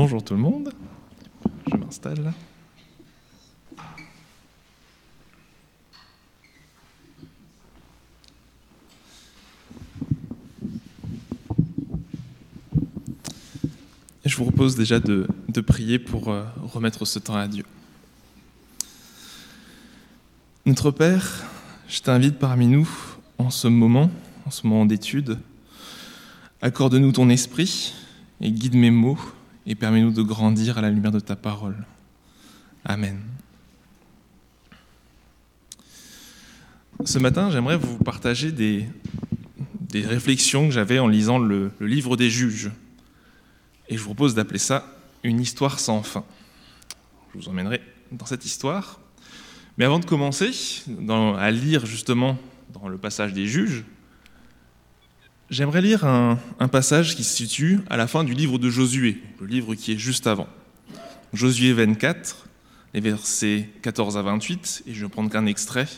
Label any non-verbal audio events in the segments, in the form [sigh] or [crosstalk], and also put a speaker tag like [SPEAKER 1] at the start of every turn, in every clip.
[SPEAKER 1] Bonjour tout le monde, je m'installe. je vous propose déjà de, prier pour euh, remettre ce temps à Dieu. Notre Père, je t'invite parmi nous en ce moment, en ce moment d'étude. Accorde-nous ton esprit et guide mes mots et permets-nous de grandir à la lumière de ta parole. Amen. Ce matin, j'aimerais vous partager des, des réflexions que j'avais en lisant le, le livre des juges. Et je vous propose d'appeler ça une histoire sans fin. Je vous emmènerai dans cette histoire. Mais avant de commencer à lire justement dans le passage des juges, j'aimerais lire un, passage qui se situe à la fin du livre de Josué, le livre qui est juste avant. Josué 24, les versets 14 à 28, et je ne prendre qu'un extrait,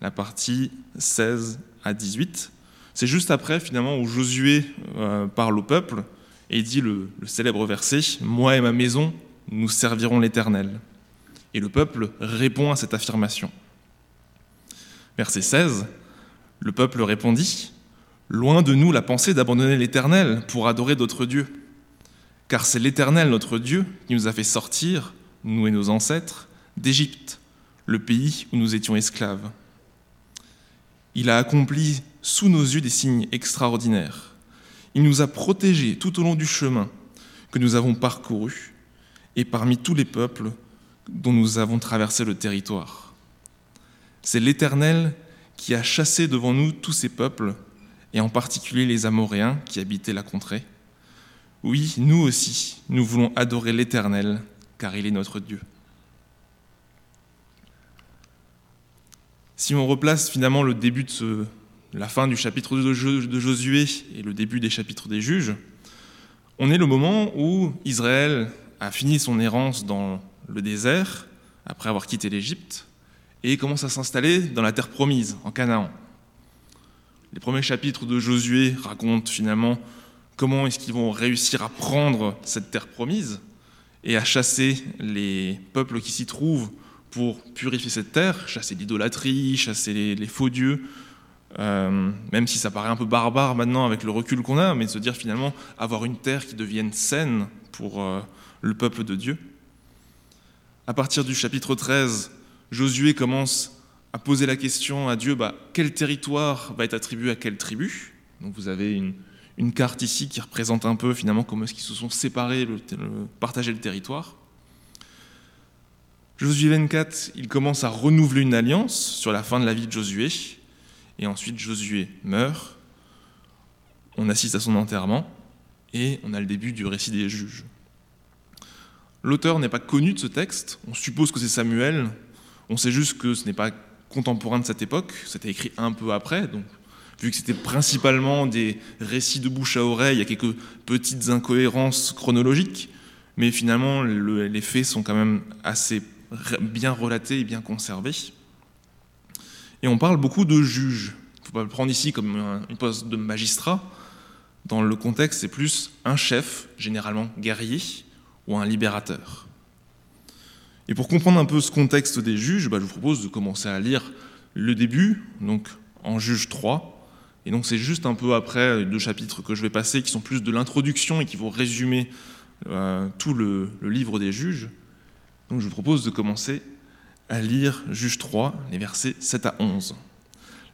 [SPEAKER 1] la partie 16 à 18. C'est juste après finalement où Josué euh, parle au peuple et dit le, célèbre verset Moi et ma maison, nous servirons l'Éternel. Et le peuple répond à cette affirmation. Verset 16 Le peuple répondit Loin de nous la pensée d'abandonner l'Éternel pour adorer d'autres dieux. Car c'est l'Éternel notre Dieu qui nous a fait sortir, nous et nos ancêtres, d'Égypte, le pays où nous étions esclaves. Il a accompli sous nos yeux des signes extraordinaires il nous a protégés tout au long du chemin que nous avons parcouru et parmi tous les peuples dont nous avons traversé le territoire. C'est l'Éternel qui a chassé devant nous tous ces peuples, et en particulier les Amoréens qui habitaient la contrée. Oui, nous aussi, nous voulons adorer l'Éternel, car il est notre Dieu. Si on replace finalement la fin du chapitre de Josué et le début des chapitres des juges, on est le moment où Israël a fini son errance dans le désert, après avoir quitté l'Égypte, et commence à s'installer dans la terre promise, en Canaan. Les premiers chapitres de Josué racontent finalement comment est-ce qu'ils vont réussir à prendre cette terre promise et à chasser les peuples qui s'y trouvent pour purifier cette terre, chasser l'idolâtrie, chasser les faux dieux, euh, même si ça paraît un peu barbare maintenant avec le recul qu'on a, mais de se dire finalement avoir une terre qui devienne saine pour euh, le peuple de Dieu. À partir du chapitre 13, Josué commence à poser la question à Dieu, bah, quel territoire va être attribué à quelle tribu? Donc vous avez une, carte ici qui représente un peu finalement comment est-ce qu'ils se sont séparés, le, partager le territoire. Josué 24, il commence à renouveler une alliance sur la fin de la vie de Josué, et ensuite Josué meurt, on assiste à son enterrement, et on a le début du récit des juges. L'auteur n'est pas connu de ce texte, on suppose que c'est Samuel, on sait juste que ce n'est pas contemporain de cette époque, c'était écrit un peu après, donc vu que c'était principalement des récits de bouche à oreille, il y a quelques petites incohérences chronologiques, mais finalement les faits sont quand même assez bien relatés et bien conservés. Et on parle beaucoup de juge. Il ne faut pas le prendre ici comme une poste de magistrat. Dans le contexte, c'est plus un chef, généralement guerrier, ou un libérateur. Et pour comprendre un peu ce contexte des juges, bah, je vous propose de commencer à lire le début, donc en Juge 3. Et donc c'est juste un peu après deux chapitres que je vais passer, qui sont plus de l'introduction et qui vont résumer euh, tout le, le livre des juges. Donc je vous propose de commencer à lire Juge 3, les versets 7 à 11.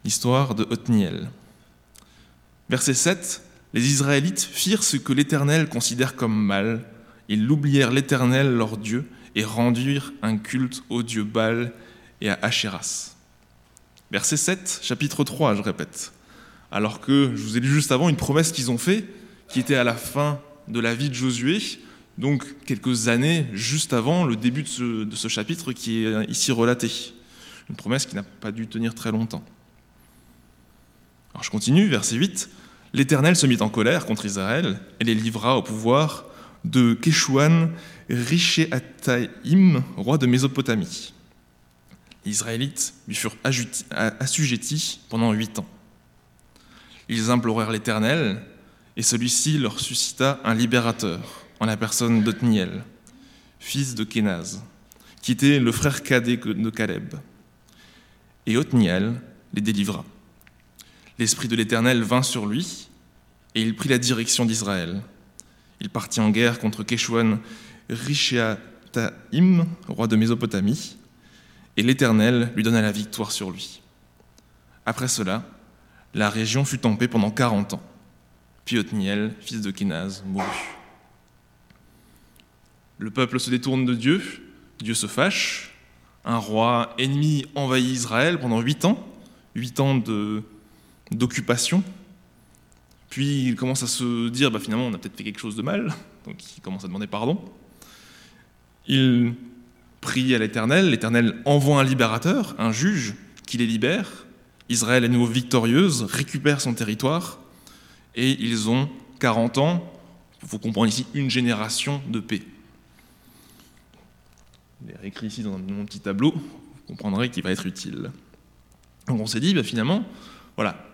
[SPEAKER 1] L'histoire de Othniel. Verset 7 Les Israélites firent ce que l'Éternel considère comme mal. Ils l'oublièrent l'Éternel, leur Dieu, et rendirent un culte au dieu Baal et à Ashéras. Verset 7, chapitre 3, je répète. Alors que je vous ai lu juste avant une promesse qu'ils ont faite, qui était à la fin de la vie de Josué, donc quelques années juste avant le début de ce, chapitre qui est ici relaté. Une promesse qui n'a pas dû tenir très longtemps. Alors je continue, verset 8. L'Éternel se mit en colère contre Israël et les livra au pouvoir de Keshuan Rishéataïm, roi de Mésopotamie. Les Israélites lui furent assujettis pendant huit ans. Ils implorèrent l'Éternel, et celui-ci leur suscita un libérateur, en la personne d'Otniel, fils de Kénaz, qui était le frère cadet de Caleb. Et Otniel les délivra. L'Esprit de l'Éternel vint sur lui, et il prit la direction d'Israël. Il partit en guerre contre Keshwan Rishéataïm, roi de Mésopotamie, et l'Éternel lui donna la victoire sur lui. Après cela, la région fut en pendant quarante ans. Puis Othniel, fils de Kénaz, mourut. Le peuple se détourne de Dieu, Dieu se fâche, un roi ennemi envahit Israël pendant huit ans, huit ans d'occupation. Puis il commence à se dire, bah, finalement, on a peut-être fait quelque chose de mal, donc il commence à demander pardon. Il prie à l'Éternel, l'Éternel envoie un libérateur, un juge, qui les libère. Israël est nouveau victorieuse, récupère son territoire, et ils ont 40 ans, il faut comprendre ici, une génération de paix. Je l'ai réécrit ici dans mon petit tableau, vous comprendrez qu'il va être utile. Donc on s'est dit, bah, finalement, voilà,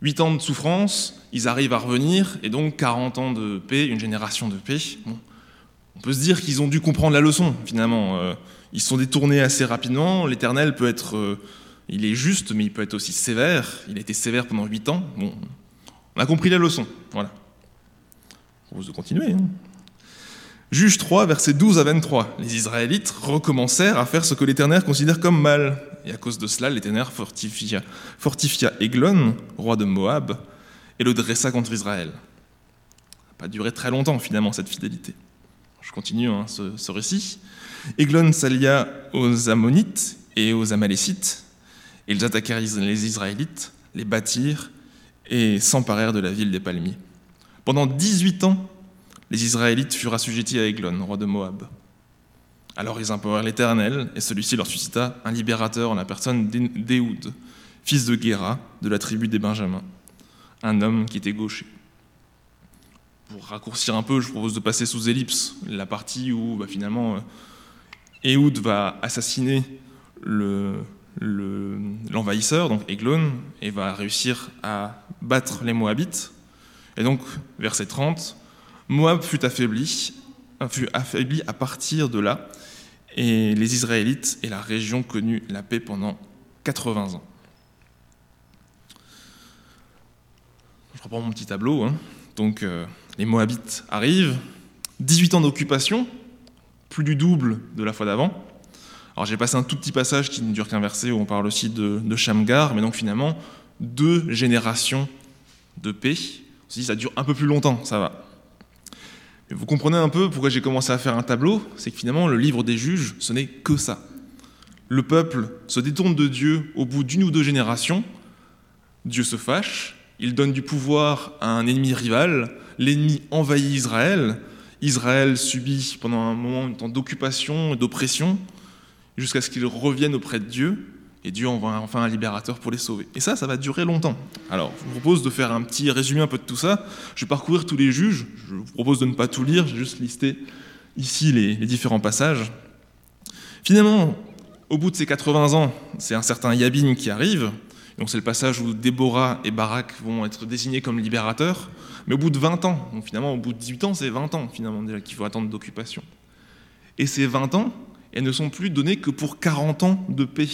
[SPEAKER 1] 8 ans de souffrance, ils arrivent à revenir, et donc 40 ans de paix, une génération de paix. On peut se dire qu'ils ont dû comprendre la leçon, finalement. Euh, ils sont détournés assez rapidement. L'Éternel peut être, euh, il est juste, mais il peut être aussi sévère. Il a été sévère pendant 8 ans. Bon, on a compris la leçon. Voilà. Propose de continuer. Hein. Juge 3, versets 12 à 23. Les Israélites recommencèrent à faire ce que l'Éternel considère comme mal. Et à cause de cela, l'Éternel fortifia, fortifia Eglon, roi de Moab, et le dressa contre Israël. Ça n'a pas duré très longtemps, finalement, cette fidélité. Je continue hein, ce, récit. Eglon s'allia aux Ammonites et aux Amalécites. Ils attaquèrent les Israélites, les bâtirent et s'emparèrent de la ville des palmiers. Pendant 18 ans, les Israélites furent assujettis à Eglon, roi de Moab. Alors ils implorèrent l'Éternel, et celui-ci leur suscita un libérateur en la personne d'Éhoud, fils de Guéra, de la tribu des Benjamins, un homme qui était gaucher. Pour raccourcir un peu, je propose de passer sous ellipse la partie où bah, finalement euh, Éhoud va assassiner l'envahisseur, donc Eglon, et va réussir à battre les Moabites. Et donc, verset 30, Moab fut affaibli, fut affaibli à partir de là, et les Israélites et la région connut la paix pendant 80 ans. Je reprends mon petit tableau. Hein. Donc, euh, les Moabites arrivent, 18 ans d'occupation, plus du double de la fois d'avant. Alors, j'ai passé un tout petit passage qui ne dure qu'un verset où on parle aussi de, de Shamgar, mais donc finalement, deux générations de paix. On se dit, ça dure un peu plus longtemps, ça va. Vous comprenez un peu pourquoi j'ai commencé à faire un tableau? C'est que finalement, le livre des juges, ce n'est que ça. Le peuple se détourne de Dieu au bout d'une ou deux générations. Dieu se fâche, il donne du pouvoir à un ennemi rival, l'ennemi envahit Israël, Israël subit pendant un moment un temps d'occupation et d'oppression, jusqu'à ce qu'il revienne auprès de Dieu, et Dieu envoie enfin un libérateur pour les sauver. Et ça, ça va durer longtemps. Alors, je vous propose de faire un petit résumé un peu de tout ça. Je vais parcourir tous les juges. Je vous propose de ne pas tout lire. J'ai juste listé ici les, différents passages. Finalement, au bout de ces 80 ans, c'est un certain Yabin qui arrive. Donc c'est le passage où Déborah et Barak vont être désignés comme libérateurs. Mais au bout de 20 ans, finalement au bout de 18 ans, c'est 20 ans finalement qu'il faut attendre d'occupation. Et ces 20 ans, elles ne sont plus données que pour 40 ans de paix.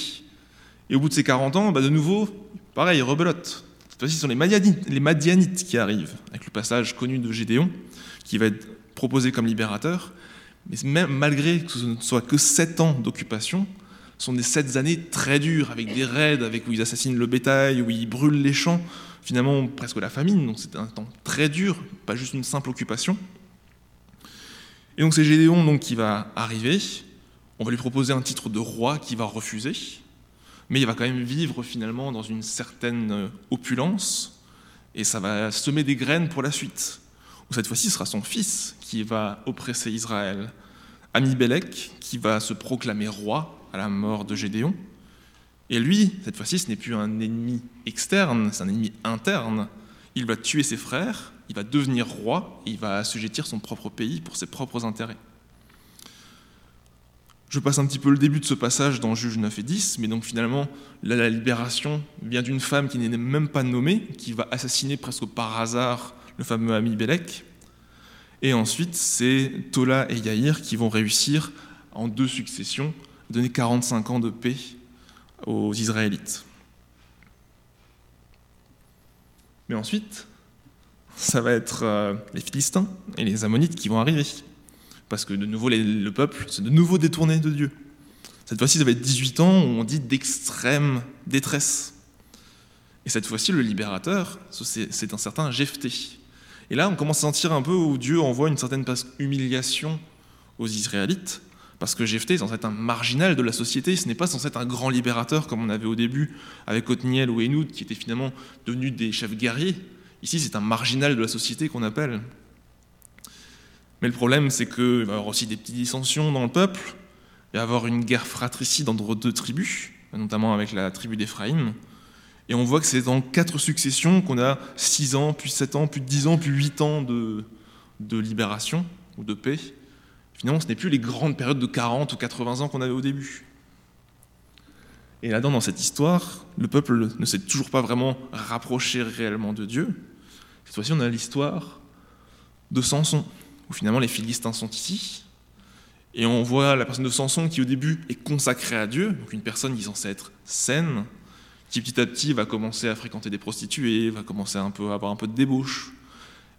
[SPEAKER 1] Et au bout de ces 40 ans, bah de nouveau, pareil, rebelote. Cette fois-ci, ce sont les Madianites, les Madianites qui arrivent, avec le passage connu de Gédéon, qui va être proposé comme libérateur. Mais même malgré que ce ne soit que 7 ans d'occupation, ce sont des 7 années très dures, avec des raids, avec où ils assassinent le bétail, où ils brûlent les champs, finalement presque la famine. Donc c'est un temps très dur, pas juste une simple occupation. Et donc c'est Gédéon donc, qui va arriver. On va lui proposer un titre de roi qui va refuser mais il va quand même vivre finalement dans une certaine euh, opulence, et ça va semer des graines pour la suite. Où cette fois-ci, ce sera son fils qui va oppresser Israël, Amibélec, qui va se proclamer roi à la mort de Gédéon. Et lui, cette fois-ci, ce n'est plus un ennemi externe, c'est un ennemi interne. Il va tuer ses frères, il va devenir roi, et il va assujettir son propre pays pour ses propres intérêts. Je passe un petit peu le début de ce passage dans Juge 9 et 10, mais donc finalement, la libération vient d'une femme qui n'est même pas nommée, qui va assassiner presque par hasard le fameux ami Bélec. Et ensuite, c'est Tola et Yaïr qui vont réussir en deux successions à donner 45 ans de paix aux Israélites. Mais ensuite, ça va être euh, les Philistins et les Ammonites qui vont arriver. Parce que de nouveau, le peuple s'est de nouveau détourné de Dieu. Cette fois-ci, ça va être 18 ans où on dit d'extrême détresse. Et cette fois-ci, le libérateur, c'est un certain Jephthé. Et là, on commence à sentir un peu où Dieu envoie une certaine humiliation aux Israélites, parce que Jephthé est censé être un marginal de la société, ce n'est pas censé être un grand libérateur comme on avait au début avec Othniel ou Enoud, qui étaient finalement devenus des chefs guerriers. Ici, c'est un marginal de la société qu'on appelle. Mais le problème, c'est qu'il va y avoir aussi des petites dissensions dans le peuple, il va y avoir une guerre fratricide entre deux tribus, notamment avec la tribu d'Éphraïm. Et on voit que c'est dans quatre successions qu'on a 6 ans, puis 7 ans, puis 10 ans, puis 8 ans de libération ou de paix. Finalement, ce n'est plus les grandes périodes de 40 ou 80 ans qu'on avait au début. Et là-dedans, dans cette histoire, le peuple ne s'est toujours pas vraiment rapproché réellement de Dieu. Cette fois-ci, on a l'histoire de Samson, où finalement les Philistins sont ici. Et on voit la personne de Samson qui, au début, est consacrée à Dieu, donc une personne qui est censée être saine, qui petit à petit va commencer à fréquenter des prostituées, va commencer un peu à avoir un peu de débauche,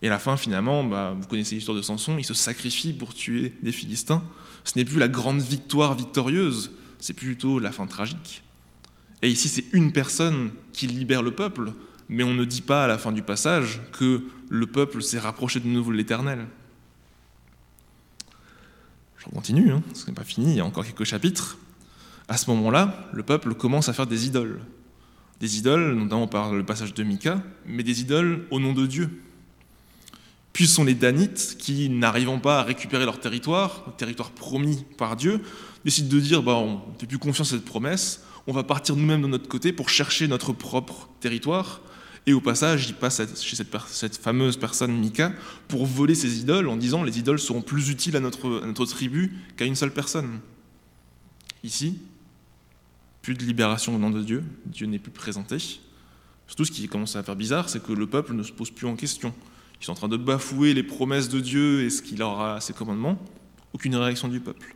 [SPEAKER 1] et à la fin, finalement, bah, vous connaissez l'histoire de Samson, il se sacrifie pour tuer des Philistins. Ce n'est plus la grande victoire victorieuse, c'est plutôt la fin tragique. Et ici, c'est une personne qui libère le peuple, mais on ne dit pas à la fin du passage que le peuple s'est rapproché de nouveau de l'Éternel. Je continue, hein, ce n'est pas fini, il y a encore quelques chapitres. À ce moment-là, le peuple commence à faire des idoles. Des idoles, notamment par le passage de Mika, mais des idoles au nom de Dieu. Puis sont les Danites qui, n'arrivant pas à récupérer leur territoire, territoire promis par Dieu, décident de dire bah, on ne plus confiance à cette promesse, on va partir nous-mêmes de notre côté pour chercher notre propre territoire. Et au passage, ils passent chez cette, fameuse personne Mika pour voler ses idoles en disant les idoles seront plus utiles à notre, à notre tribu qu'à une seule personne. Ici, plus de libération au nom de Dieu, Dieu n'est plus présenté. Surtout, ce qui commence à faire bizarre, c'est que le peuple ne se pose plus en question. Ils sont en train de bafouer les promesses de Dieu et ce qu'il aura à ses commandements. Aucune réaction du peuple.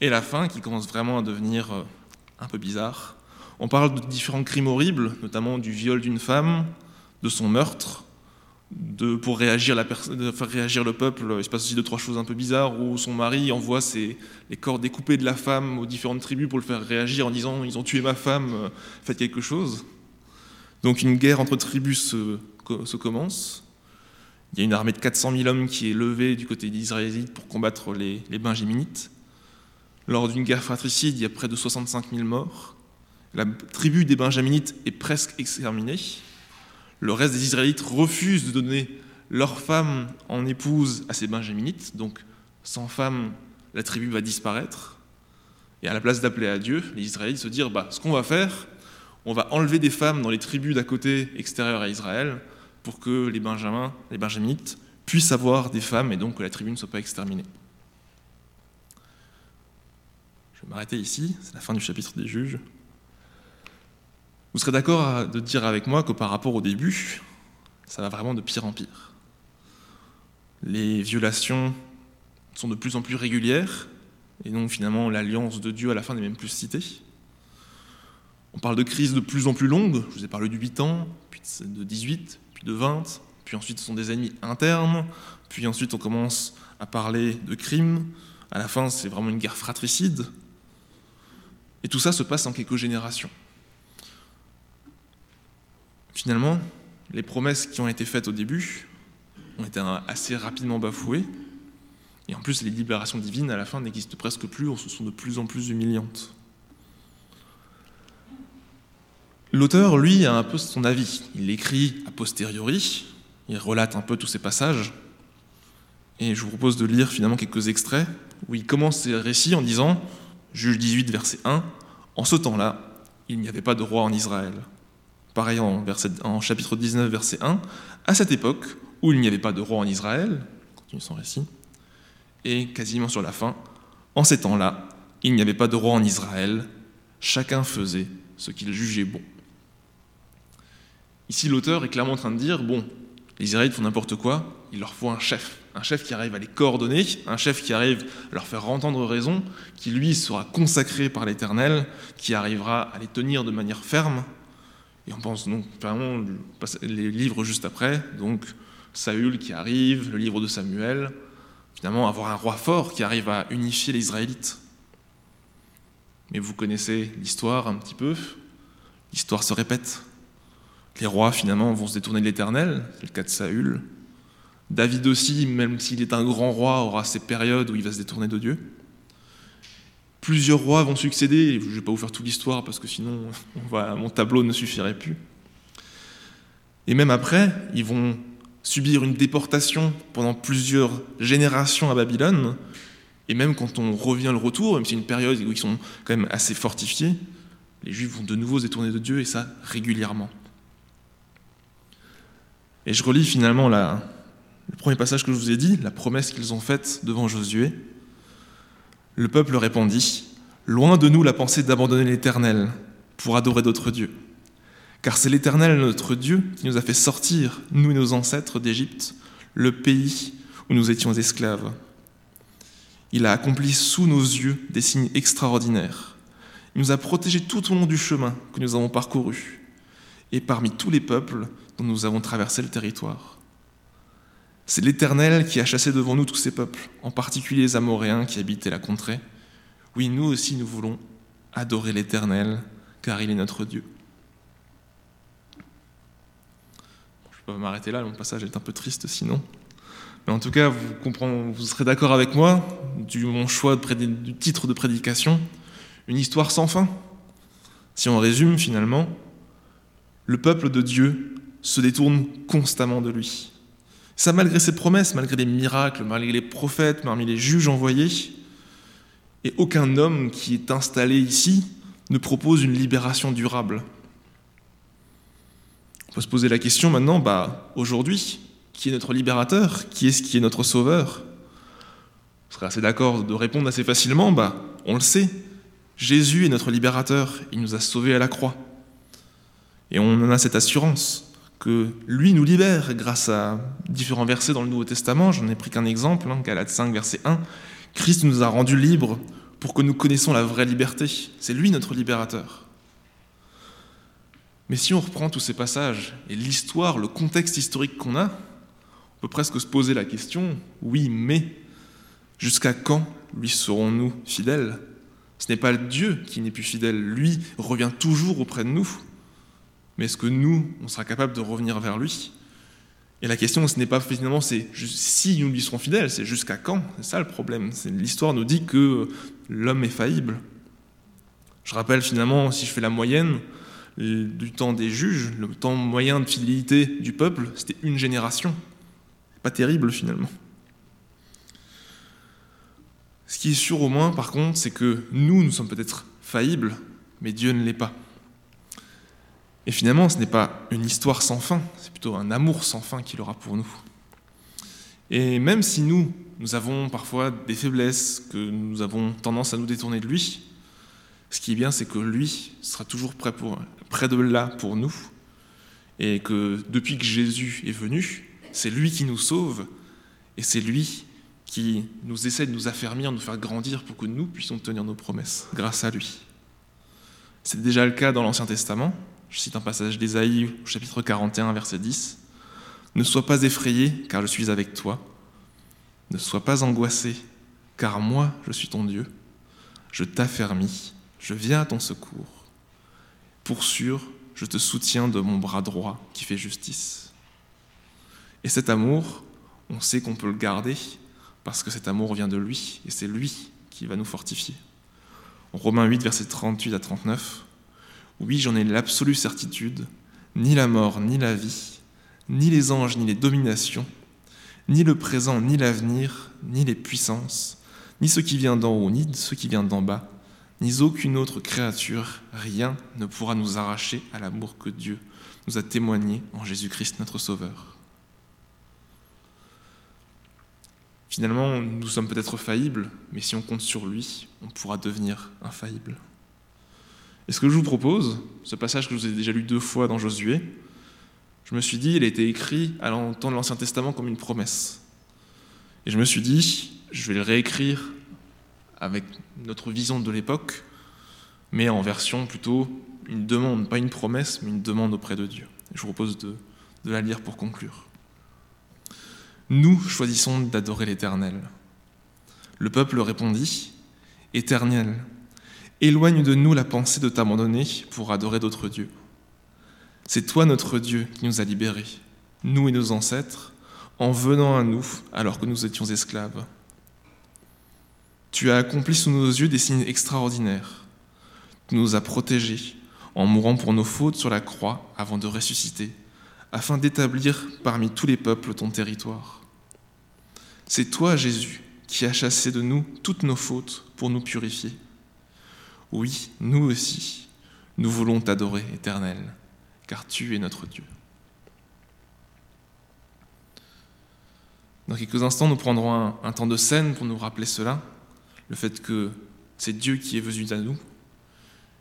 [SPEAKER 1] Et la fin, qui commence vraiment à devenir euh, un peu bizarre. On parle de différents crimes horribles, notamment du viol d'une femme, de son meurtre, de, pour faire réagir le peuple. Il se passe aussi deux, trois choses un peu bizarres où son mari envoie les corps découpés de la femme aux différentes tribus pour le faire réagir en disant Ils ont tué ma femme, euh, faites quelque chose. Donc une guerre entre tribus se, se commence. Il y a une armée de 400 000 hommes qui est levée du côté des Israélites pour combattre les, les Benjaminites. Lors d'une guerre fratricide, il y a près de 65 000 morts. La tribu des Benjaminites est presque exterminée. Le reste des Israélites refusent de donner leurs femmes en épouse à ces Benjaminites. Donc, sans femmes, la tribu va disparaître. Et à la place d'appeler à Dieu, les Israélites se disent bah, ce qu'on va faire, on va enlever des femmes dans les tribus d'à côté extérieures à Israël pour que les Benjamins, les Benjaminites puissent avoir des femmes et donc que la tribu ne soit pas exterminée. Je vais m'arrêter ici, c'est la fin du chapitre des juges. Vous serez d'accord de dire avec moi que par rapport au début, ça va vraiment de pire en pire. Les violations sont de plus en plus régulières, et donc finalement l'alliance de Dieu à la fin n'est même plus citée. On parle de crises de plus en plus longues, je vous ai parlé de 8 ans, puis de 18, de 20, puis ensuite ce sont des ennemis internes, puis ensuite on commence à parler de crimes, à la fin c'est vraiment une guerre fratricide, et tout ça se passe en quelques générations. Finalement, les promesses qui ont été faites au début ont été assez rapidement bafouées, et en plus les libérations divines à la fin n'existent presque plus, ou sont de plus en plus humiliantes. L'auteur, lui, a un peu son avis. Il l'écrit a posteriori, il relate un peu tous ces passages, et je vous propose de lire finalement quelques extraits où il commence ses récits en disant, Juge 18, verset 1, En ce temps-là, il n'y avait pas de roi en Israël. Pareil en, en chapitre 19, verset 1, À cette époque où il n'y avait pas de roi en Israël, continue son récit, et quasiment sur la fin, En ces temps-là, il n'y avait pas de roi en Israël, chacun faisait ce qu'il jugeait bon. Ici, l'auteur est clairement en train de dire, bon, Les Israélites font n'importe quoi, il leur faut un chef. Un chef qui arrive à les coordonner, un chef qui arrive à leur faire entendre raison, qui lui sera consacré par l'Éternel, qui arrivera à les tenir de manière ferme. Et on pense donc vraiment les livres juste après, donc Saül qui arrive, le livre de Samuel, finalement avoir un roi fort qui arrive à unifier les Israélites. Mais vous connaissez l'histoire un petit peu, l'histoire se répète. Les rois finalement vont se détourner de l'Éternel, c'est le cas de Saül. David aussi, même s'il est un grand roi, aura ses périodes où il va se détourner de Dieu. Plusieurs rois vont succéder, je ne vais pas vous faire toute l'histoire parce que sinon [laughs] mon tableau ne suffirait plus. Et même après, ils vont subir une déportation pendant plusieurs générations à Babylone, et même quand on revient le retour, même si c'est une période où ils sont quand même assez fortifiés, les Juifs vont de nouveau se détourner de Dieu, et ça régulièrement. Et je relis finalement le premier passage que je vous ai dit, la promesse qu'ils ont faite devant Josué. Le peuple répondit, Loin de nous la pensée d'abandonner l'Éternel pour adorer d'autres dieux. Car c'est l'Éternel notre Dieu qui nous a fait sortir, nous et nos ancêtres, d'Égypte, le pays où nous étions esclaves. Il a accompli sous nos yeux des signes extraordinaires. Il nous a protégés tout au long du chemin que nous avons parcouru, et parmi tous les peuples dont nous avons traversé le territoire. C'est l'Éternel qui a chassé devant nous tous ces peuples, en particulier les Amoréens qui habitaient la contrée. Oui, nous aussi nous voulons adorer l'Éternel, car il est notre Dieu. Je peux m'arrêter là, mon passage est un peu triste sinon. Mais en tout cas, vous, vous serez d'accord avec moi du mon choix du titre de prédication, une histoire sans fin. Si on résume finalement, le peuple de Dieu se détourne constamment de lui. Ça malgré ses promesses, malgré les miracles, malgré les prophètes, parmi les juges envoyés. Et aucun homme qui est installé ici ne propose une libération durable. On peut se poser la question maintenant, bah, aujourd'hui, qui est notre libérateur? Qui est-ce qui est notre sauveur? On serait assez d'accord de répondre assez facilement, bah, on le sait. Jésus est notre libérateur, il nous a sauvés à la croix. Et on en a cette assurance que lui nous libère grâce à différents versets dans le Nouveau Testament. J'en ai pris qu'un exemple, hein, Galates 5, verset 1. Christ nous a rendus libres pour que nous connaissions la vraie liberté. C'est lui notre libérateur. Mais si on reprend tous ces passages et l'histoire, le contexte historique qu'on a, on peut presque se poser la question, oui, mais jusqu'à quand lui serons-nous fidèles? Ce n'est pas Dieu qui n'est plus fidèle, lui revient toujours auprès de nous mais est-ce que nous, on sera capable de revenir vers lui? Et la question, ce n'est pas finalement si nous lui serons fidèles, c'est jusqu'à quand? C'est ça le problème. L'histoire nous dit que l'homme est faillible. Je rappelle finalement, si je fais la moyenne du temps des juges, le temps moyen de fidélité du peuple, c'était une génération. Pas terrible finalement. Ce qui est sûr au moins, par contre, c'est que nous, nous sommes peut-être faillibles, mais Dieu ne l'est pas. Et finalement, ce n'est pas une histoire sans fin, c'est plutôt un amour sans fin qu'il aura pour nous. Et même si nous, nous avons parfois des faiblesses, que nous avons tendance à nous détourner de lui, ce qui est bien, c'est que lui sera toujours prêt, pour, près de là pour nous, et que depuis que Jésus est venu, c'est lui qui nous sauve, et c'est lui qui nous essaie de nous affermir, de nous faire grandir pour que nous puissions tenir nos promesses grâce à lui. C'est déjà le cas dans l'Ancien Testament, je cite un passage d'Ésaïe au chapitre 41, verset 10. Ne sois pas effrayé, car je suis avec toi. Ne sois pas angoissé, car moi, je suis ton Dieu. Je t'affermis, je viens à ton secours. Pour sûr, je te soutiens de mon bras droit qui fait justice. Et cet amour, on sait qu'on peut le garder parce que cet amour vient de lui et c'est lui qui va nous fortifier. En Romains 8, verset 38 à 39, oui, j'en ai l'absolue certitude, ni la mort, ni la vie, ni les anges, ni les dominations, ni le présent, ni l'avenir, ni les puissances, ni ce qui vient d'en haut, ni ce qui vient d'en bas, ni aucune autre créature, rien ne pourra nous arracher à l'amour que Dieu nous a témoigné en Jésus-Christ notre Sauveur. Finalement, nous sommes peut-être faillibles, mais si on compte sur lui, on pourra devenir infaillible. Et ce que je vous propose, ce passage que je vous ai déjà lu deux fois dans Josué, je me suis dit, il a été écrit à l'entendre de l'Ancien Testament comme une promesse. Et je me suis dit, je vais le réécrire avec notre vision de l'époque, mais en version plutôt une demande, pas une promesse, mais une demande auprès de Dieu. Je vous propose de, de la lire pour conclure. Nous choisissons d'adorer l'Éternel. Le peuple répondit, Éternel, éloigne de nous la pensée de t'abandonner pour adorer d'autres dieux. C'est toi notre Dieu qui nous a libérés, nous et nos ancêtres, en venant à nous alors que nous étions esclaves. Tu as accompli sous nos yeux des signes extraordinaires. Tu nous as protégés en mourant pour nos fautes sur la croix avant de ressusciter, afin d'établir parmi tous les peuples ton territoire. C'est toi, Jésus, qui as chassé de nous toutes nos fautes pour nous purifier. Oui, nous aussi, nous voulons t'adorer, Éternel, car tu es notre Dieu. Dans quelques instants, nous prendrons un, temps de scène pour nous rappeler cela, le fait que c'est Dieu qui est venu à nous.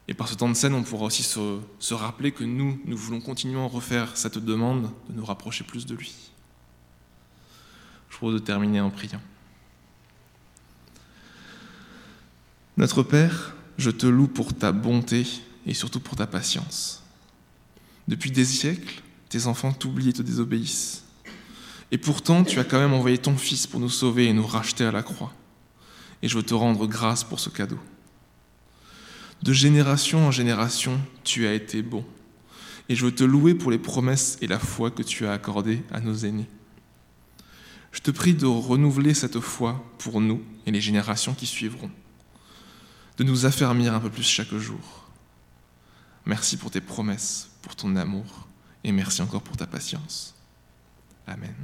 [SPEAKER 1] Et par ce temps de scène, on pourra aussi se, se rappeler que nous, nous voulons continuellement refaire cette demande de nous rapprocher plus de lui. Je propose de terminer en priant. Notre Père, je te loue pour ta bonté et surtout pour ta patience. Depuis des siècles, tes enfants t'oublient et te désobéissent. Et pourtant, tu as quand même envoyé ton Fils pour nous sauver et nous racheter à la croix. Et je veux te rendre grâce pour ce cadeau. De génération en génération, tu as été bon. Et je veux te louer pour les promesses et la foi que tu as accordées à nos aînés. Je te prie de renouveler cette foi pour nous et les générations qui suivront, de nous affermir un peu plus chaque jour. Merci pour tes promesses, pour ton amour, et merci encore pour ta patience. Amen.